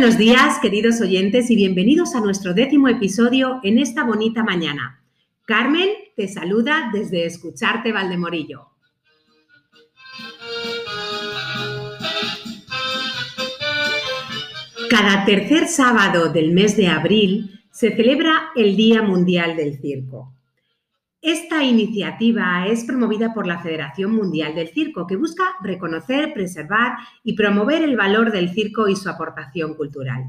buenos días, queridos oyentes, y bienvenidos a nuestro décimo episodio en esta bonita mañana. Carmen te saluda desde Escucharte Valdemorillo. Cada tercer sábado del mes de abril se celebra el Día Mundial del Circo. Esta iniciativa es promovida por la Federación Mundial del Circo, que busca reconocer, preservar y promover el valor del circo y su aportación cultural.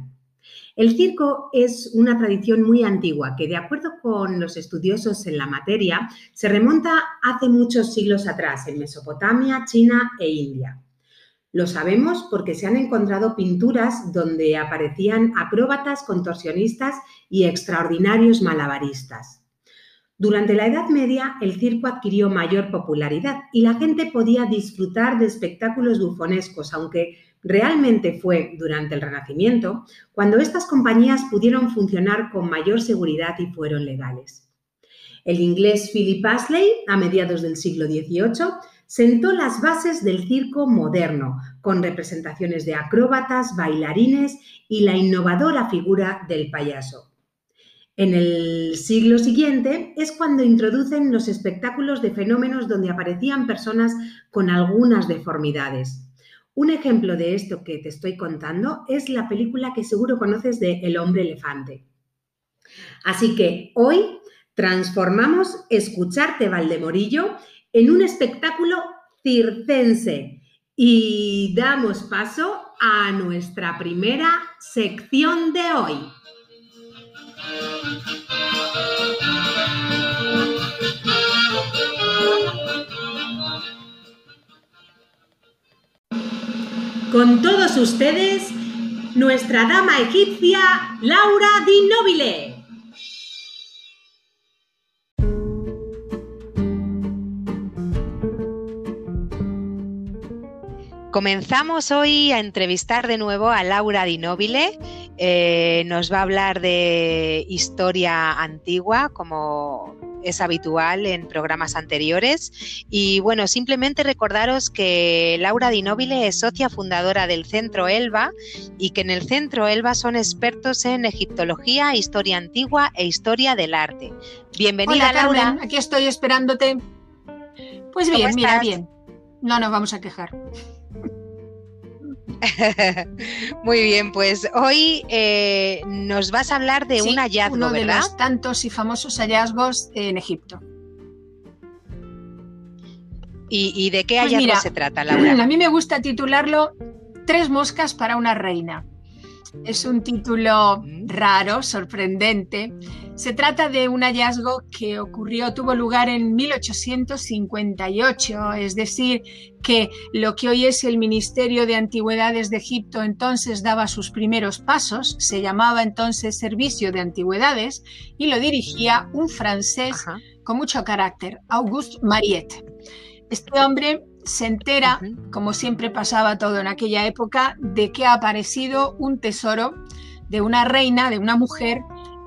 El circo es una tradición muy antigua que, de acuerdo con los estudiosos en la materia, se remonta hace muchos siglos atrás en Mesopotamia, China e India. Lo sabemos porque se han encontrado pinturas donde aparecían acróbatas, contorsionistas y extraordinarios malabaristas. Durante la Edad Media, el circo adquirió mayor popularidad y la gente podía disfrutar de espectáculos bufonescos, aunque realmente fue durante el Renacimiento cuando estas compañías pudieron funcionar con mayor seguridad y fueron legales. El inglés Philip Astley, a mediados del siglo XVIII, sentó las bases del circo moderno, con representaciones de acróbatas, bailarines y la innovadora figura del payaso. En el siglo siguiente es cuando introducen los espectáculos de fenómenos donde aparecían personas con algunas deformidades. Un ejemplo de esto que te estoy contando es la película que seguro conoces de El hombre elefante. Así que hoy transformamos Escucharte Valdemorillo en un espectáculo circense y damos paso a nuestra primera sección de hoy. Con todos ustedes, nuestra dama egipcia Laura Di Nobile. Comenzamos hoy a entrevistar de nuevo a Laura Di Nobile. Eh, nos va a hablar de historia antigua, como es habitual en programas anteriores. Y bueno, simplemente recordaros que Laura Di Nobile es socia fundadora del Centro Elba y que en el Centro Elba son expertos en egiptología, historia antigua e historia del arte. Bienvenida, Laura. aquí estoy esperándote. Pues bien, mira, bien. No nos vamos a quejar. Muy bien, pues hoy eh, nos vas a hablar de un hallazgo, uno de los tantos y famosos hallazgos en Egipto. ¿Y, de qué pues hallazgo se trata, Laura? A mí me gusta titularlo Tres moscas para una reina. Es un título raro, sorprendente. Se trata de un hallazgo que ocurrió, tuvo lugar en 1858, es decir, que lo que hoy es el Ministerio de Antigüedades de Egipto entonces daba sus primeros pasos, se llamaba entonces Servicio de Antigüedades y lo dirigía un francés con mucho carácter, Auguste Mariette. Este hombre se entera, como siempre pasaba todo en aquella época, de que ha aparecido un tesoro de una reina, de una mujer,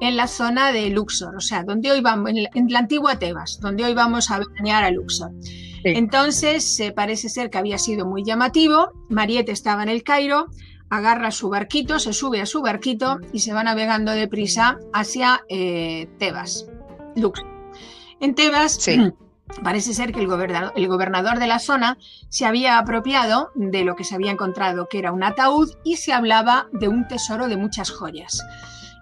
en la zona de Luxor, o sea, donde hoy vamos, en la, antigua Tebas, donde hoy vamos a bañar a Luxor. Entonces, parece ser que había sido muy llamativo. Mariette estaba en el Cairo, agarra su barquito, se sube a su barquito y se va navegando deprisa hacia eh, Tebas, Luxor. En Tebas, Parece ser que el gobernador, de la zona se había apropiado de lo que se había encontrado, que era un ataúd, y se hablaba de un tesoro de muchas joyas.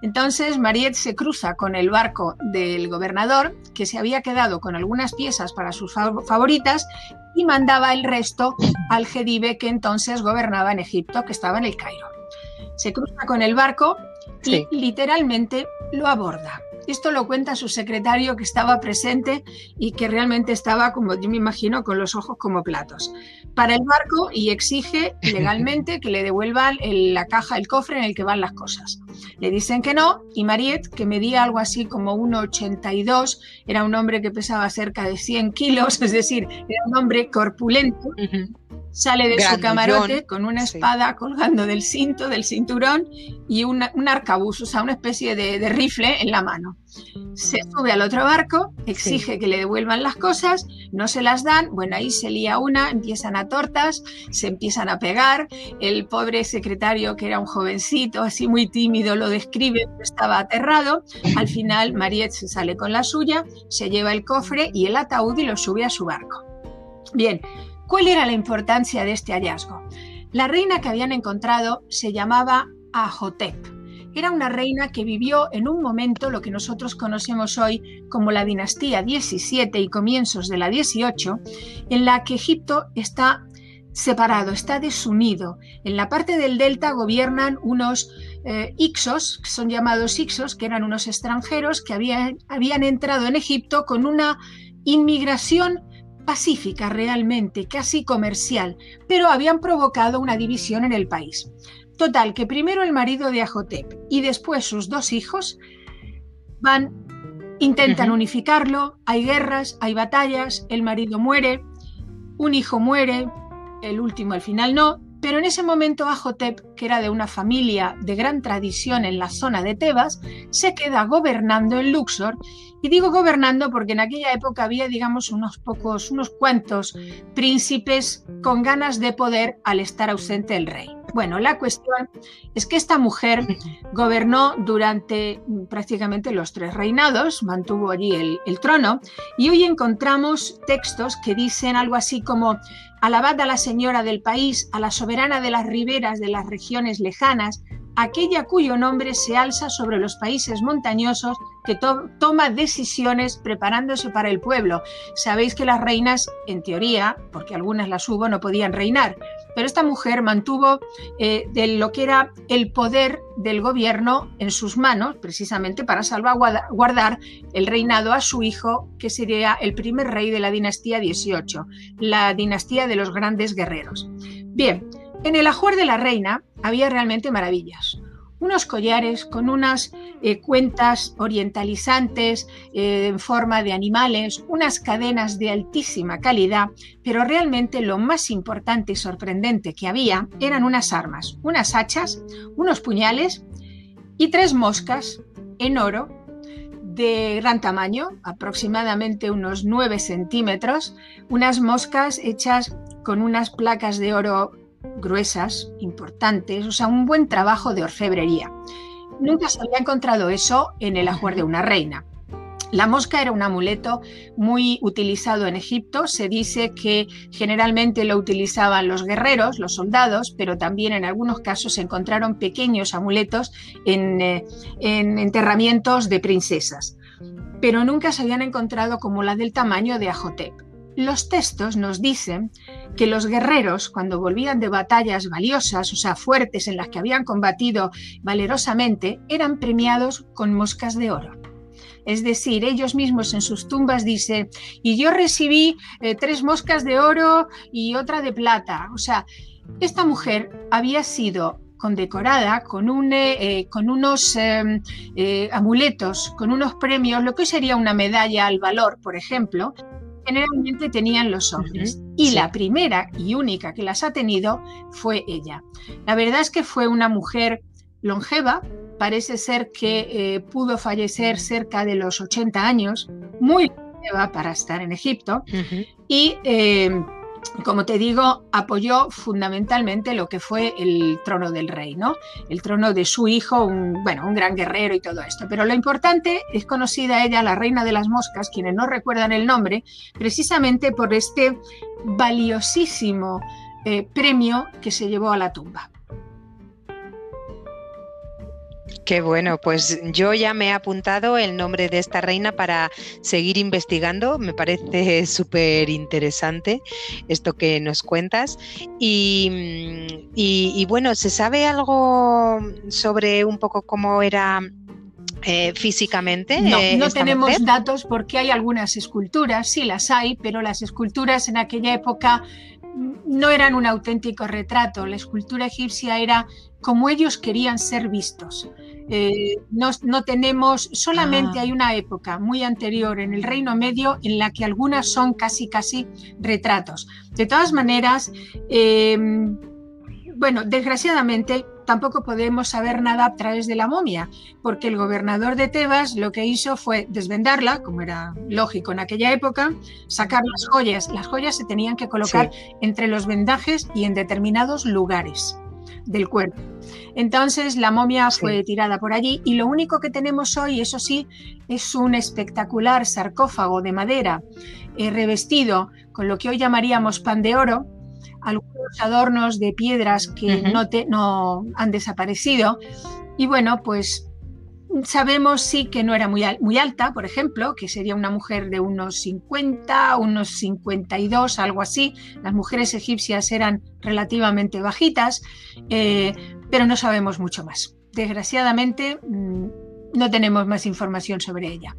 Entonces Mariette se cruza con el barco del gobernador, que se había quedado con algunas piezas para sus favoritas, y mandaba el resto al Gedive, que entonces gobernaba en Egipto, que estaba en el Cairo. Se cruza con el barco y literalmente lo aborda. Esto lo cuenta su secretario que estaba presente y que realmente estaba, como yo me imagino, con los ojos como platos. Para el barco y exige legalmente que le devuelvan la caja, el cofre en el que van las cosas. Le dicen que no y Mariette, que medía algo así como 1,82, era un hombre que pesaba cerca de 100 kilos, es decir, era un hombre corpulento. Sale de su camarote con una espada colgando del cinto, del cinturón y un arcabuz, o sea, una especie de, rifle en la mano. Se sube al otro barco, exige que le devuelvan las cosas, no se las dan, bueno, ahí se lía una, empiezan a tortas, se empiezan a pegar, el pobre secretario, que era un jovencito, así muy tímido, lo describe, estaba aterrado, al final Mariette se sale con la suya, se lleva el cofre y el ataúd y lo sube a su barco. Bien, ¿Cuál era la importancia de este hallazgo? La reina que habían encontrado se llamaba Ahotep. Era una reina que vivió en un momento lo que nosotros conocemos hoy como la dinastía 17 y comienzos de la 18, en la que Egipto está separado, está desunido. En la parte del delta gobiernan unos eh, Ixos, que son llamados Ixos, que eran unos extranjeros que habían, habían entrado en Egipto con una inmigración pacífica realmente, casi comercial, pero habían provocado una división en el país. Total, que primero el marido de Ajotep y después sus dos hijos van, intentan unificarlo, hay guerras, hay batallas, el marido muere, un hijo muere, el último al final no, pero en ese momento Ajotep, que era de una familia de gran tradición en la zona de Tebas, se queda gobernando en Luxor y digo gobernando porque en aquella época había, digamos, unos pocos, unos cuantos príncipes con ganas de poder al estar ausente el rey. Bueno, la cuestión es que esta mujer gobernó durante prácticamente los tres reinados, mantuvo allí el, el, trono, y hoy encontramos textos que dicen algo así como, alabad a la señora del país, a la soberana de las riberas de las regiones lejanas, aquella cuyo nombre se alza sobre los países montañosos que toma decisiones preparándose para el pueblo. Sabéis que las reinas, en teoría, porque algunas las hubo, no podían reinar, pero esta mujer mantuvo eh, de lo que era el poder del gobierno en sus manos, precisamente para salvaguardar el reinado a su hijo, que sería el primer rey de la dinastía 18, la dinastía de los grandes guerreros. Bien, en el ajuar de la reina había realmente maravillas. Unos collares con unas eh, cuentas orientalizantes eh, en forma de animales, unas cadenas de altísima calidad, pero realmente lo más importante y sorprendente que había eran unas armas, unas hachas, unos puñales y tres moscas en oro de gran tamaño, aproximadamente unos 9 centímetros, unas moscas hechas con unas placas de oro gruesas, importantes, o sea, un buen trabajo de orfebrería. Nunca se había encontrado eso en el ajuar de una reina. La mosca era un amuleto muy utilizado en Egipto. Se dice que generalmente lo utilizaban los guerreros, los soldados, pero también en algunos casos se encontraron pequeños amuletos en, eh, en enterramientos de princesas. Pero nunca se habían encontrado como la del tamaño de Ajotep. Los textos nos dicen que los guerreros, cuando volvían de batallas valiosas, o sea, fuertes en las que habían combatido valerosamente, eran premiados con moscas de oro. Es decir, ellos mismos en sus tumbas dicen, y yo recibí eh, tres moscas de oro y otra de plata. O sea, esta mujer había sido condecorada con, eh, eh, unos amuletos, con unos premios, lo que sería una medalla al valor, por ejemplo, generalmente tenían los hombres. Y la primera y única que las ha tenido fue ella. La verdad es que fue una mujer longeva, parece ser que eh, pudo fallecer cerca de los 80 años, muy longeva para estar en Egipto, y eh, como te digo, apoyó fundamentalmente lo que fue el trono del rey, ¿no? El trono de su hijo, un, bueno, un gran guerrero y todo esto. Pero lo importante es conocida ella, la reina de las moscas, quienes no recuerdan el nombre, precisamente por este valiosísimo eh, premio que se llevó a la tumba. Qué bueno, pues yo ya me he apuntado el nombre de esta reina para seguir investigando. Me parece súper interesante esto que nos cuentas. Y, bueno, ¿se sabe algo sobre un poco cómo era eh, físicamente. No, no tenemos datos porque hay algunas esculturas, sí las hay, pero las esculturas en aquella época no eran un auténtico retrato. La escultura egipcia era como ellos querían ser vistos. Eh, no, tenemos, solamente ah. hay una época muy anterior en el Reino Medio en la que algunas son casi, casi retratos. De todas maneras, em, bueno, desgraciadamente tampoco podemos saber nada a través de la momia, porque el gobernador de Tebas lo que hizo fue desvendarla, como era lógico en aquella época, sacar las joyas. Las joyas se tenían que colocar entre los vendajes y en determinados lugares del cuerpo. Entonces la momia fue tirada por allí y lo único que tenemos hoy, eso sí, es un espectacular sarcófago de madera eh, revestido con lo que hoy llamaríamos pan de oro, algunos adornos de piedras que no, no han desaparecido. Y bueno, pues sabemos sí que no era muy, alta, por ejemplo, que sería una mujer de unos 50, unos 52, algo así. Las mujeres egipcias eran relativamente bajitas, eh, pero no sabemos mucho más. Desgraciadamente, mm, no tenemos más información sobre ella.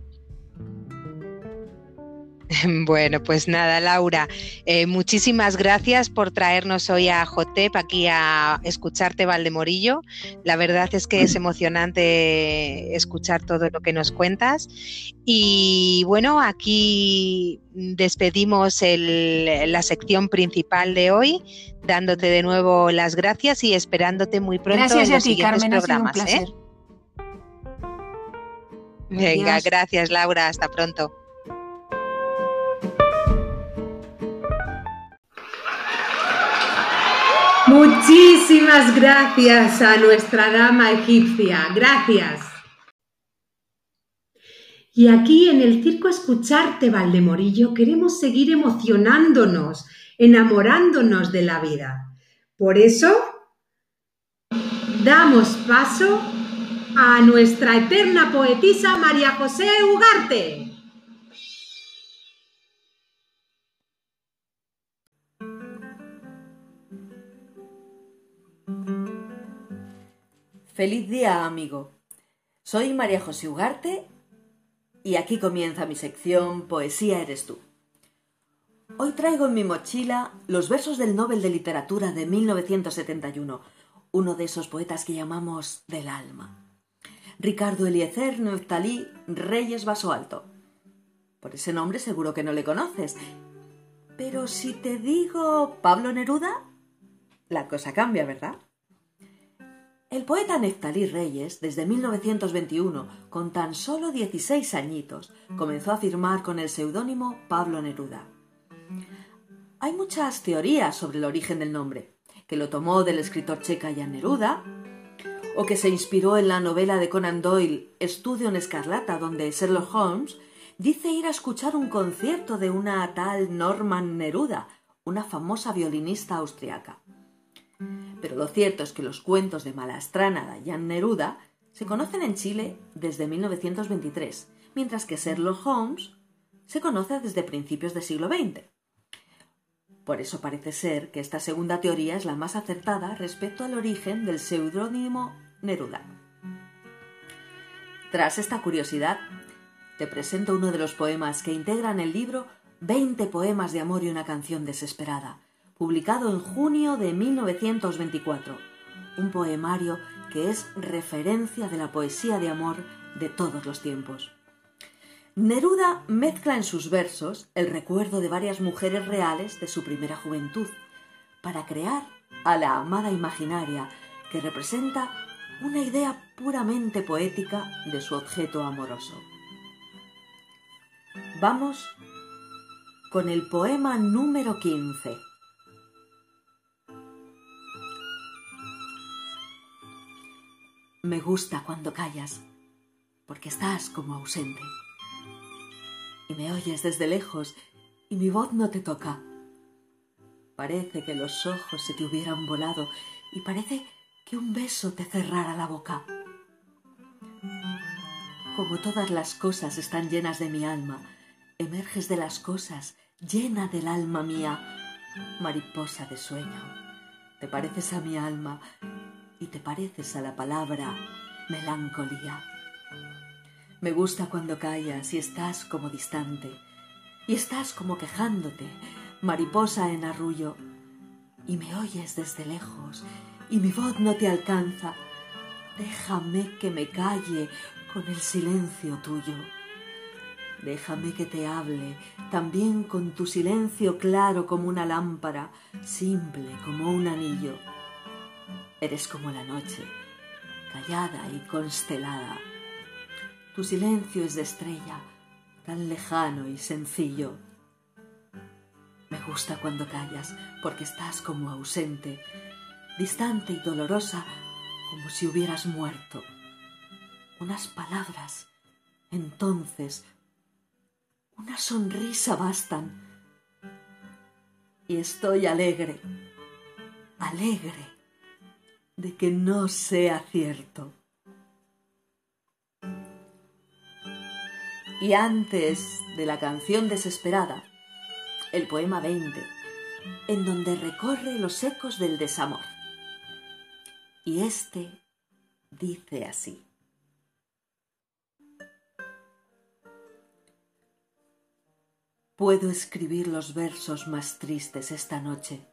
Bueno, pues nada, Laura, eh, muchísimas gracias por traernos hoy a Jotep aquí a escucharte Valdemorillo. La verdad es que es emocionante escuchar todo lo que nos cuentas. Y bueno, aquí despedimos la sección principal de hoy, dándote de nuevo las gracias y esperándote muy pronto en los siguientes programas. ¿eh? Venga, gracias Laura, hasta pronto. Muchísimas gracias a nuestra dama egipcia. Gracias. Y aquí en el Circo Escucharte, Valdemorillo, queremos seguir emocionándonos, enamorándonos de la vida. Por eso, damos paso a nuestra eterna poetisa María José Ugarte. Feliz día, amigo. Soy María José Ugarte y aquí comienza mi sección Poesía eres tú. Hoy traigo en mi mochila los versos del Nobel de Literatura de 1971, uno de esos poetas que llamamos del alma. Ricardo Eliezer Neftalí Reyes Vaso Alto. Por ese nombre seguro que no le conoces. Pero si te digo Pablo Neruda, la cosa cambia, ¿verdad? El poeta Neftalí Reyes, desde 1921, con tan solo 16 añitos, comenzó a firmar con el seudónimo Pablo Neruda. Hay muchas teorías sobre el origen del nombre, que lo tomó del escritor checa Jan Neruda, o que se inspiró en la novela de Conan Doyle Estudio en Escarlata, donde Sherlock Holmes dice ir a escuchar un concierto de una tal Norman Neruda, una famosa violinista austriaca. Pero lo cierto es que los cuentos de Malastrana de Jan Neruda se conocen en Chile desde 1923, mientras que Sherlock Holmes se conoce desde principios del siglo XX. Por eso parece ser que esta segunda teoría es la más acertada respecto al origen del seudónimo Neruda. Tras esta curiosidad, te presento uno de los poemas que integran el libro 20 poemas de amor y una canción desesperada, publicado en junio de 1924, un poemario que es referencia de la poesía de amor de todos los tiempos. Neruda mezcla en sus versos el recuerdo de varias mujeres reales de su primera juventud, para crear a la amada imaginaria que representa una idea puramente poética de su objeto amoroso. Vamos con el poema número 15. Me gusta cuando callas, porque estás como ausente. Y me oyes desde lejos y mi voz no te toca. Parece que los ojos se te hubieran volado y parece que un beso te cerrara la boca. Como todas las cosas están llenas de mi alma, emerges de las cosas llena del alma mía, mariposa de sueño. Te pareces a mi alma y te pareces a la palabra melancolía. Me gusta cuando callas y estás como distante, y estás como quejándote, mariposa en arrullo, y me oyes desde lejos, y mi voz no te alcanza, Déjame que me calle con el silencio tuyo. Déjame que te hable también con tu silencio claro como una lámpara, simple como un anillo. Eres como la noche, callada y constelada. Tu silencio es de estrella, tan lejano y sencillo. Me gusta cuando callas, porque estás como ausente, distante y dolorosa, como si hubieras muerto. Unas palabras, entonces, una sonrisa bastan. Y estoy alegre, alegre de que no sea cierto. Y antes de la canción desesperada, el poema 20, en donde recorre los ecos del desamor. Y este dice así. Puedo escribir los versos más tristes esta noche.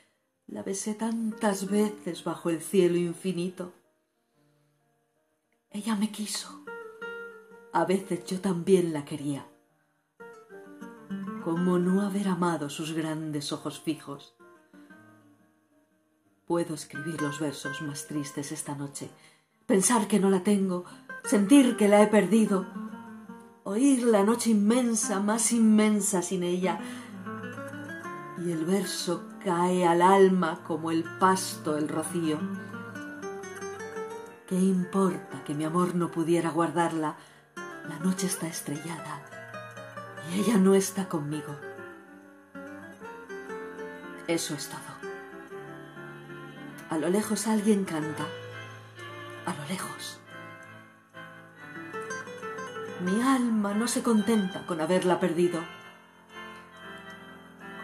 la besé tantas veces bajo el cielo infinito. Ella me quiso. A veces yo también la quería. ¿Cómo no haber amado sus grandes ojos fijos? Puedo escribir los versos más tristes esta noche, pensar que no la tengo, sentir que la he perdido, oír la noche inmensa, más inmensa sin ella, y el verso cae al alma como el pasto el rocío. ¿Qué importa que mi amor no pudiera guardarla? La noche está estrellada y ella no está conmigo. Eso es todo. A lo lejos alguien canta. A lo lejos. Mi alma no se contenta con haberla perdido.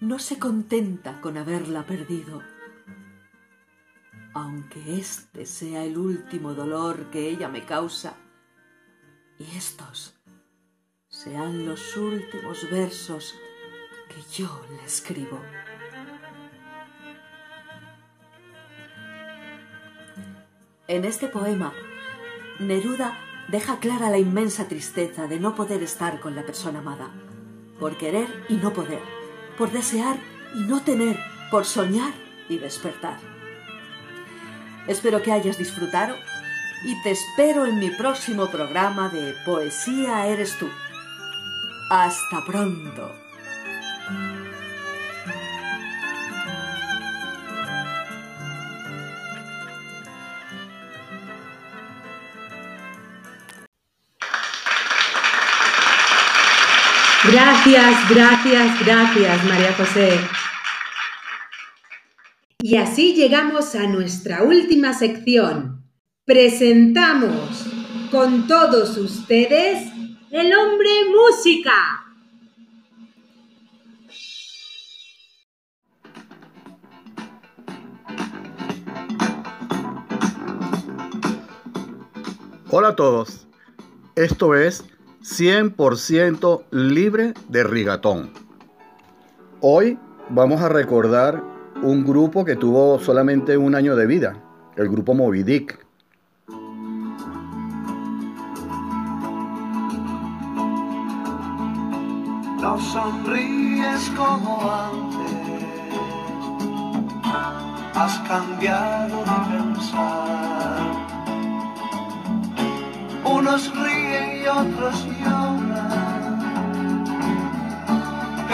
no se contenta con haberla perdido aunque este sea el último dolor que ella me causa, y estos sean los últimos versos que yo le escribo. En este poema, Neruda deja clara la inmensa tristeza de no poder estar con la persona amada, por querer y no poder, por desear y no tener, por soñar y despertar. Espero que hayas disfrutado y te espero en mi próximo programa de Poesía Eres tú. Hasta pronto. Gracias, gracias, gracias, María José. Y así llegamos a nuestra última sección. Presentamos con todos ustedes el hombre música. Hola a todos, esto es 100% libre de rigatón. Hoy vamos a recordar un grupo que tuvo solamente un año de vida, el grupo Moby Dick. No sonríes como antes, has cambiado de pensar. Unos ríen otros lloran.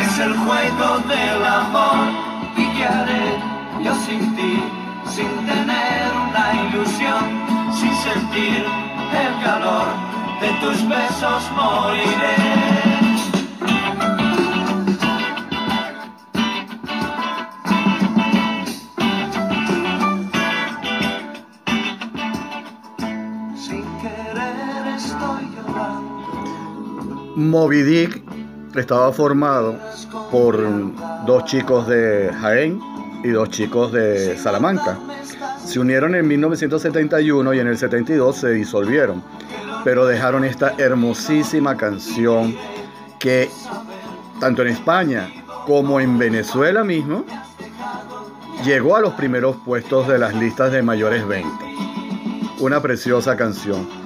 Es el juego del amor y qué haré yo sin ti, sin tener una ilusión, sin sentir el calor de tus besos moriré. Moby Dick estaba formado por dos chicos de Jaén y dos chicos de Salamanca. Se unieron en 1971 y en el 72 se disolvieron, pero dejaron esta hermosísima canción que tanto en España como en Venezuela mismo llegó a los primeros puestos de las listas de mayores ventas. Una preciosa canción.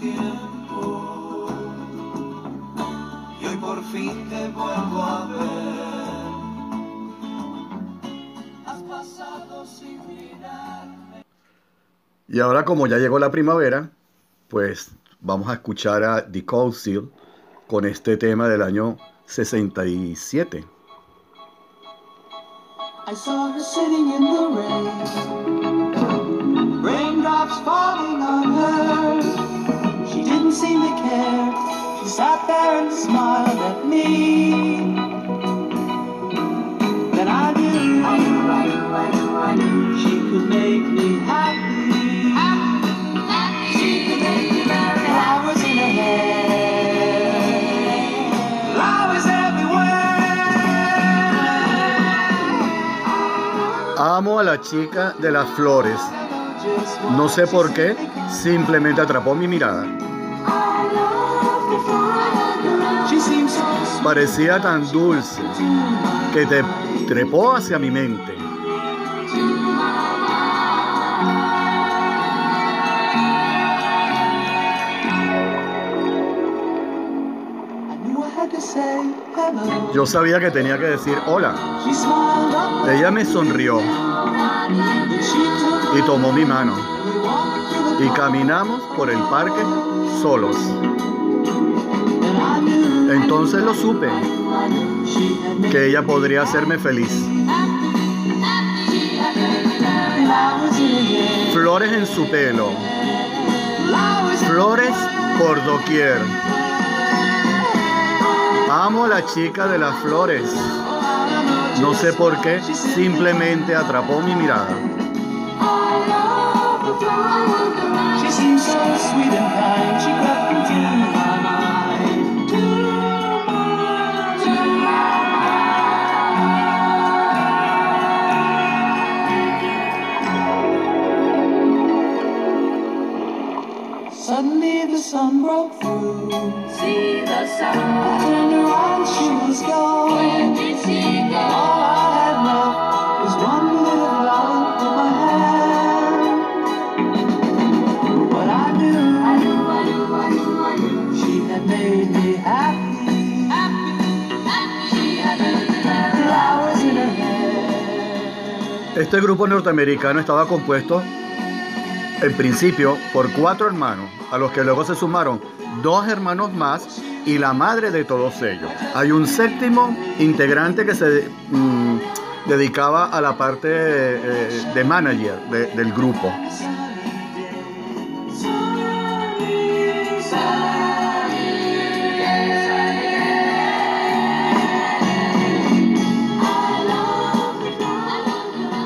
Tiempo y hoy por fin te vuelvo a ver. Has pasado sin mirarme. Y ahora como ya llegó la primavera, pues vamos a escuchar a The Cold Seal con este tema del año 67. I saw her sitting in the rain. Seem to care. She sat there and smiled at me. Then I knew, I knew, I knew, I knew, I knew she could make me happy. She could make me very Flowers in her hair. Amo a la chica de las flores. No sé por qué, simplemente atrapó mi mirada. Parecía tan dulce que te trepó hacia mi mente. Yo sabía que tenía que decir hola. Ella me sonrió y tomó mi mano y caminamos por el parque solos. Entonces lo supe, que ella podría hacerme feliz. Flores en su pelo, flores por doquier. Amo a la chica de las flores. No sé por qué, simplemente atrapó mi mirada. Sun broke through. See the sun. I turned around, she was gone. Where did she go? All I had left was one little flower in my hand. But I knew, I knew, I knew, I knew, I knew. she had made me happy. Happy, happy, she had made me very Flowers in her hair. Este grupo norteamericano estaba compuesto en principio por cuatro hermanos, a los que luego se sumaron dos hermanos más y la madre de todos ellos. Hay un séptimo integrante que se mm, dedicaba a la parte eh, de manager de- del grupo.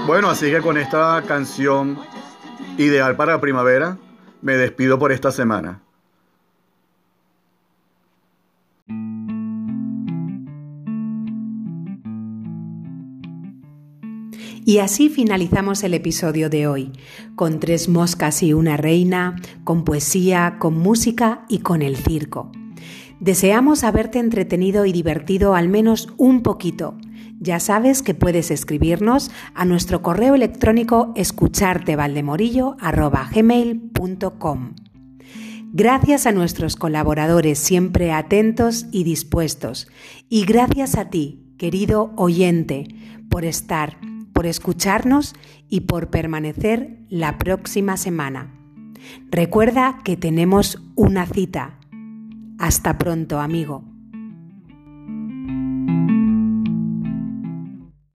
Bueno, así que con esta canción ideal para la primavera, me despido por esta semana. Y así finalizamos el episodio de hoy, con tres moscas y una reina, con poesía, con música y con el circo. Deseamos haberte entretenido y divertido al menos un poquito. Ya sabes que puedes escribirnos a nuestro correo electrónico escuchartevaldemorillo.com. Gracias a nuestros colaboradores siempre atentos y dispuestos. Y gracias a ti, querido oyente, por estar por escucharnos y por permanecer la próxima semana. Recuerda que tenemos una cita. Hasta pronto, amigo.